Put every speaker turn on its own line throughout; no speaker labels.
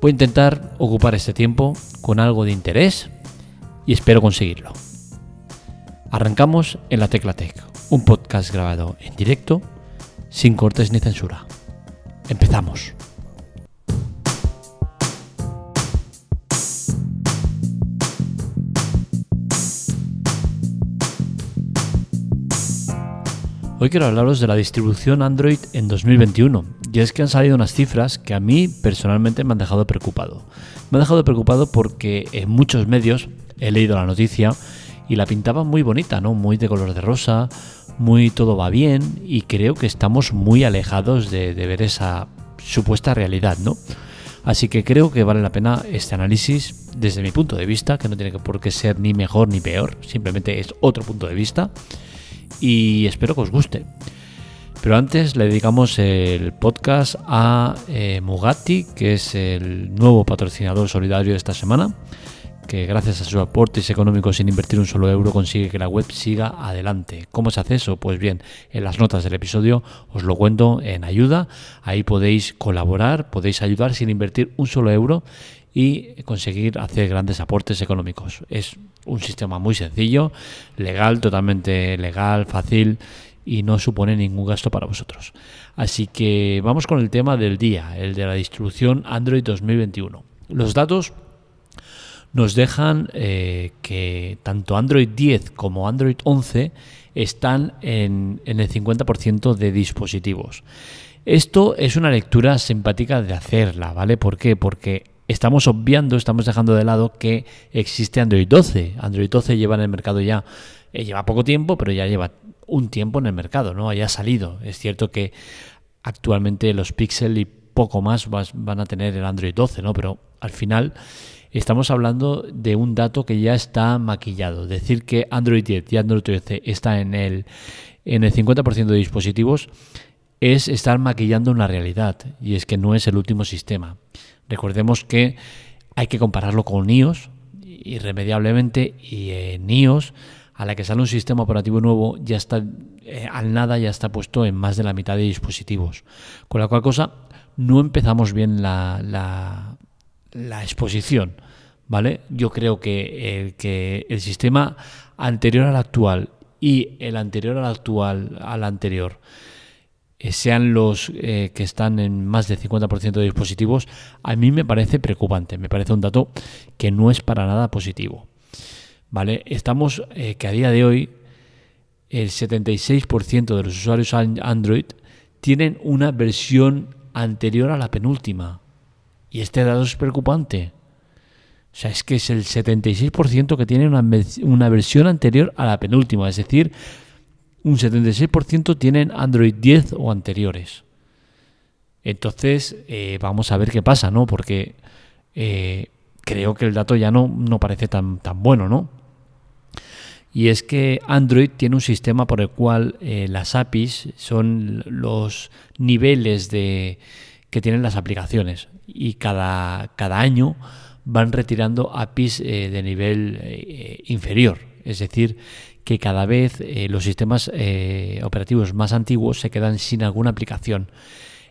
Voy a intentar ocupar este tiempo con algo de interés y espero conseguirlo. Arrancamos en la Tecla Tech, un podcast grabado en directo, sin cortes ni censura. Empezamos. Hoy quiero hablaros de la distribución Android en 2021. Y es que han salido unas cifras que a mí personalmente me han dejado preocupado. Me han dejado preocupado porque en muchos medios he leído la noticia y la pintaban muy bonita, ¿no? Muy de color de rosa, muy todo va bien y creo que estamos muy alejados de, de ver esa supuesta realidad, ¿no? Así que creo que vale la pena este análisis desde mi punto de vista, que no tiene por qué ser ni mejor ni peor, simplemente es otro punto de vista y espero que os guste. Pero antes le dedicamos el podcast a eh, Mugatti, que es el nuevo patrocinador solidario de esta semana, que gracias a sus aportes económicos sin invertir un solo euro consigue que la web siga adelante. ¿Cómo se hace eso? Pues bien, en las notas del episodio os lo cuento en ayuda. Ahí podéis colaborar, podéis ayudar sin invertir un solo euro y conseguir hacer grandes aportes económicos. Es un sistema muy sencillo, legal, totalmente legal, fácil y no supone ningún gasto para vosotros. Así que vamos con el tema del día, el de la distribución Android 2021. Los datos nos dejan eh, que tanto Android 10 como Android 11 están en, en el 50% de dispositivos. Esto es una lectura simpática de hacerla, ¿vale? ¿Por qué? Porque estamos obviando, estamos dejando de lado que existe Android 12. Android 12 lleva en el mercado ya, eh, lleva poco tiempo, pero ya lleva un tiempo en el mercado, ¿no? ha salido. Es cierto que actualmente los Pixel y poco más van a tener el Android 12, ¿no? Pero al final estamos hablando de un dato que ya está maquillado. Decir que Android 10 y Android 13 está en el, en el 50% de dispositivos es estar maquillando una realidad y es que no es el último sistema. Recordemos que hay que compararlo con iOS irremediablemente y en iOS a la que sale un sistema operativo nuevo ya está eh, al nada ya está puesto en más de la mitad de dispositivos. Con la cual cosa no empezamos bien la, la, exposición. ¿Vale? Yo creo que, que el sistema anterior al actual y el anterior al actual al anterior eh, sean los eh, que están en más del 50% de dispositivos, a mí me parece preocupante, me parece un dato que no es para nada positivo. ¿Vale? Estamos eh, que a día de hoy el 76% de los usuarios Android tienen una versión anterior a la penúltima. Y este dato es preocupante. O sea, es que es el 76% que tiene una, una versión anterior a la penúltima. Es decir, un 76% tienen Android 10 o anteriores. Entonces, eh, vamos a ver qué pasa, ¿no? Porque eh, creo que el dato ya no, no parece tan, tan bueno, ¿no? Y es que Android tiene un sistema por el cual eh, las APIs son los niveles de, que tienen las aplicaciones. Y cada, cada año van retirando APIs de nivel inferior. Es decir, que cada vez eh, los sistemas eh, operativos más antiguos se quedan sin alguna aplicación.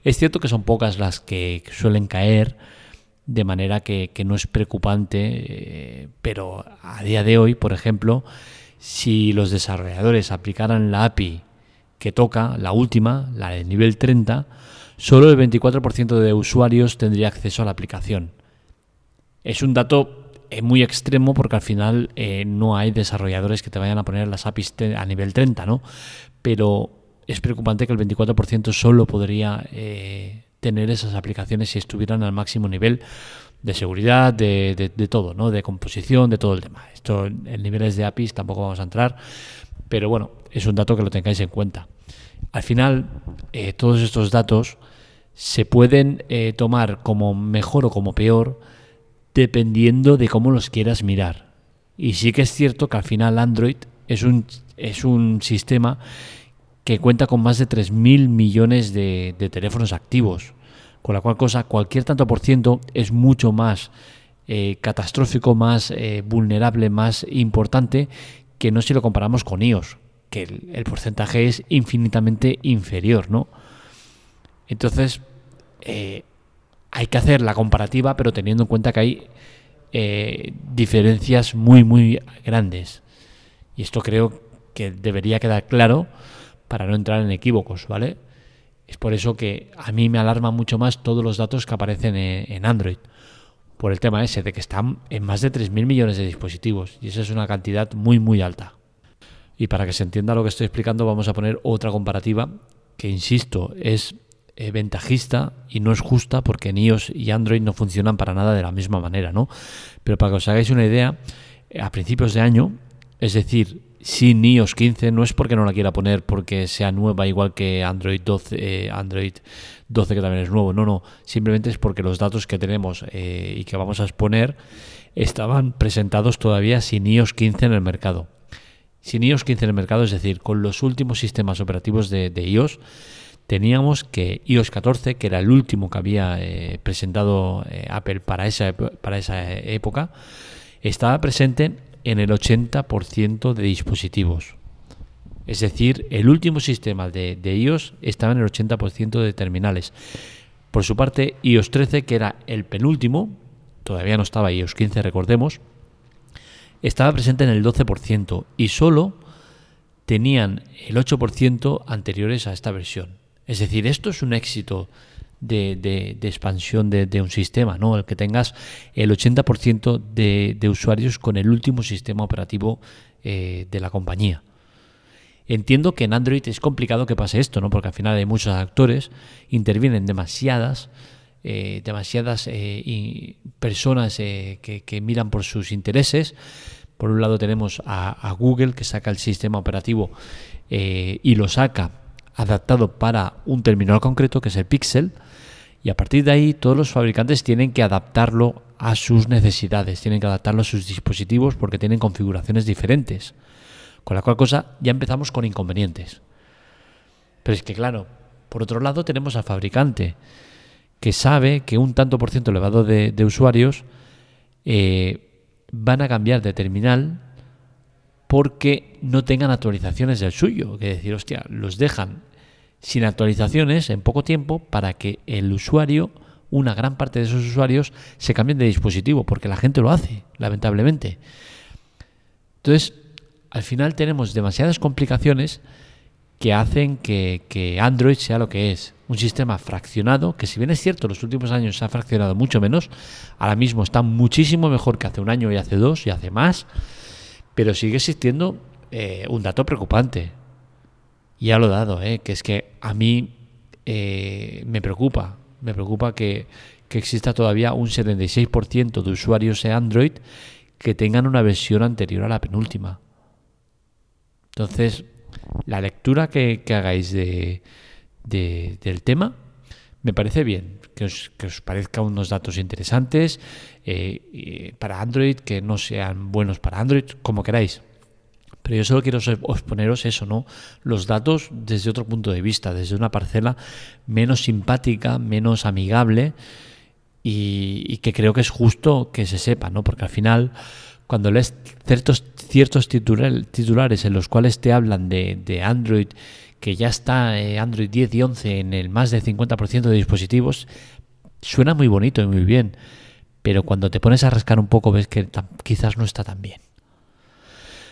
Es cierto que son pocas las que suelen caer, de manera que, no es preocupante, eh, pero a día de hoy, por ejemplo, si los desarrolladores aplicaran la API que toca, la última, la del nivel 30, solo el 24% de usuarios tendría acceso a la aplicación. Es un dato es muy extremo porque al final eh, no hay desarrolladores que te vayan a poner las APIs a nivel 30, ¿no? Pero es preocupante que el 24% solo podría eh, tener esas aplicaciones si estuvieran al máximo nivel de seguridad, de, todo, ¿no? De composición, de todo el tema. Esto en niveles de APIs tampoco vamos a entrar, pero bueno, es un dato que lo tengáis en cuenta. Al final, eh, todos estos datos se pueden tomar como mejor o como peor dependiendo de cómo los quieras mirar. Y sí que es cierto que al final Android es un, es un sistema que cuenta con más de 3.000 millones de, teléfonos activos, con la cual cosa cualquier tanto por ciento es mucho más eh, catastrófico, más eh, vulnerable, más importante que no si lo comparamos con iOS, que el, porcentaje es infinitamente inferior, ¿no? Entonces, eh, hay que hacer la comparativa, pero teniendo en cuenta que hay diferencias muy, muy grandes. Y esto creo que debería quedar claro para no entrar en equívocos, ¿vale? Es por eso que a mí me alarma mucho más todos los datos que aparecen en, Android, por el tema ese de que están en más de 3.000 millones de dispositivos, y esa es una cantidad muy, muy alta. Y para que se entienda lo que estoy explicando, vamos a poner otra comparativa que, insisto, es eh, ventajista y no es justa porque en iOS y Android no funcionan para nada de la misma manera, ¿no? Pero para que os hagáis una idea, a principios de año, es decir, sin iOS 15 no es porque no la quiera poner porque sea nueva igual que Android 12, eh, Android 12 que también es nuevo, no, no, simplemente es porque los datos que tenemos eh, y que vamos a exponer estaban presentados todavía sin iOS 15 en el mercado. Sin iOS 15 en el mercado, es decir, con los últimos sistemas operativos de, iOS, teníamos que iOS 14, que era el último que había eh, presentado Apple para esa, para esa época, estaba presente en el 80% de dispositivos. Es decir, el último sistema de, iOS estaba en el 80% de terminales. Por su parte, iOS 13, que era el penúltimo, todavía no estaba iOS 15, recordemos, estaba presente en el 12% y solo tenían el 8% anteriores a esta versión. Es decir, esto es un éxito de, expansión de, un sistema, ¿no? El que tengas el 80% de, usuarios con el último sistema operativo eh, de la compañía. Entiendo que en Android es complicado que pase esto, ¿no? Porque al final hay muchos actores, intervienen demasiadas, eh, demasiadas eh, personas que, miran por sus intereses. Por un lado tenemos a, a Google que saca el sistema operativo y lo saca adaptado para un terminal concreto que es el Pixel y a partir de ahí todos los fabricantes tienen que adaptarlo a sus necesidades, tienen que adaptarlo a sus dispositivos porque tienen configuraciones diferentes. Con la cual cosa ya empezamos con inconvenientes. Pero es que claro, por otro lado tenemos al fabricante que sabe que un tanto por ciento elevado de, usuarios eh, van a cambiar de terminal porque no tengan actualizaciones del suyo. Que decir, hostia, los dejan sin actualizaciones en poco tiempo para que el usuario, una gran parte de esos usuarios, se cambien de dispositivo, porque la gente lo hace, lamentablemente. Entonces, al final tenemos demasiadas complicaciones que hacen que, Android sea lo que es. Un sistema fraccionado, que si bien es cierto, en los últimos años se ha fraccionado mucho menos, ahora mismo está muchísimo mejor que hace un año y hace dos y hace más, pero sigue existiendo eh, un dato preocupante. Ya lo he dado, ¿eh? que es que a mí eh, me preocupa, me preocupa que, exista todavía un 76% de usuarios de Android que tengan una versión anterior a la penúltima. Entonces, la lectura que, hagáis de, del tema me parece bien, que os, que os parezca unos datos interesantes eh, para Android, que no sean buenos para Android, como queráis. Pero yo solo quiero exponeros eso, ¿no? Los datos desde otro punto de vista, desde una parcela menos simpática, menos amigable y, que creo que es justo que se sepa, ¿no? Porque al final, cuando lees ciertos, ciertos titulares en los cuales te hablan de, Android, que ya está eh, Android 10 y 11 en el más del 50% de dispositivos, suena muy bonito y muy bien. Pero cuando te pones a rascar un poco ves que quizás no está tan bien.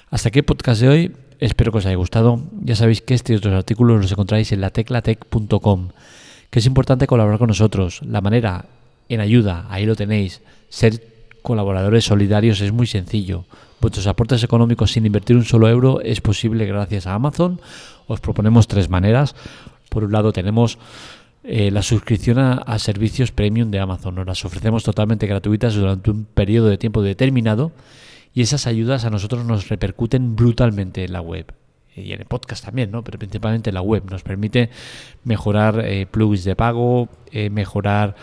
Hasta aquí el podcast de hoy. Espero que os haya gustado. Ya sabéis que este y otros artículos los encontráis en lateclatec.com. Que es importante colaborar con nosotros. La manera en ayuda, ahí lo tenéis. Ser colaboradores solidarios es muy sencillo. Vuestros aportes económicos sin invertir un solo euro es posible gracias a Amazon. Os proponemos tres maneras. Por un lado tenemos eh, la suscripción a, servicios premium de Amazon. Nos las ofrecemos totalmente gratuitas durante un periodo de tiempo determinado y esas ayudas a nosotros nos repercuten brutalmente en la web y en el podcast también, ¿no? Pero principalmente en la web. Nos permite mejorar eh, plugins de pago, eh, mejorar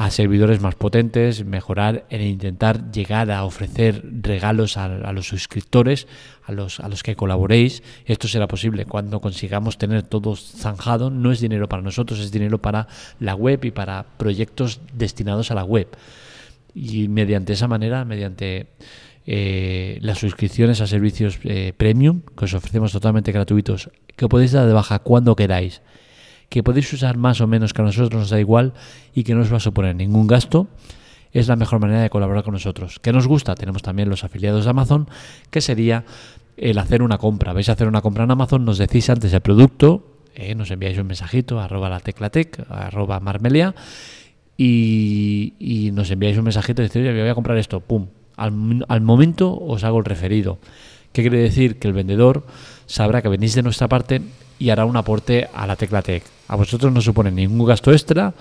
a servidores más potentes, mejorar en intentar llegar a ofrecer regalos a, los suscriptores, a los, a los que colaboréis. Esto será posible cuando consigamos tener todo zanjado. No es dinero para nosotros, es dinero para la web y para proyectos destinados a la web. Y mediante esa manera, mediante eh, las suscripciones a servicios eh, premium, que os ofrecemos totalmente gratuitos, que podéis dar de baja cuando queráis que podéis usar más o menos, que a nosotros nos da igual y que no os va a suponer ningún gasto, es la mejor manera de colaborar con nosotros. ¿Qué nos gusta? Tenemos también los afiliados de Amazon, que sería el hacer una compra. Vais a hacer una compra en Amazon, nos decís antes el producto, eh, nos enviáis un mensajito, arroba la teclatec, arroba marmelia, y, nos enviáis un mensajito y decís, oye, voy a comprar esto, pum. Al, al momento os hago el referido. ¿Qué quiere decir? Que el vendedor sabrá que venís de nuestra parte y hará un aporte a la Teclatec. A vosotros no supone ningún gasto extra,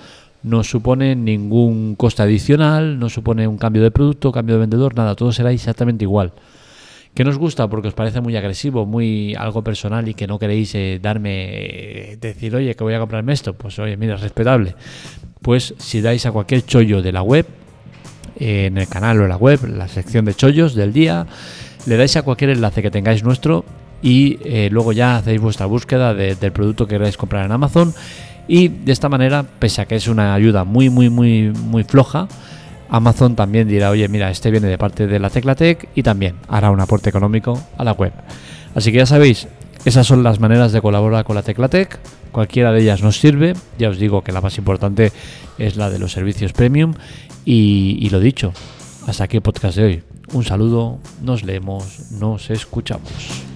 no supone ningún coste adicional, no supone un cambio de producto, cambio de vendedor, nada, todo será exactamente igual. ¿Qué nos gusta? Porque os parece muy agresivo, muy algo personal y que no queréis eh, darme, eh, decir, oye, que voy a comprarme esto. Pues oye, mira, respetable. Pues si dais a cualquier chollo de la web, en el canal o en la web, la sección de chollos del día, le dais a cualquier enlace que tengáis nuestro y eh, luego ya hacéis vuestra búsqueda del producto que queráis comprar en Amazon y de esta manera, pese a que es una ayuda muy muy muy muy floja, Amazon también dirá, oye, mira, este viene de parte de la Teclatec y también hará un aporte económico a la web. Así que ya sabéis, esas son las maneras de colaborar con la Teclatec. Cualquiera de ellas nos sirve. Ya os digo que la más importante es la de los servicios premium. Y, y lo dicho, hasta aquí el podcast de hoy. Un saludo, nos leemos, nos escuchamos.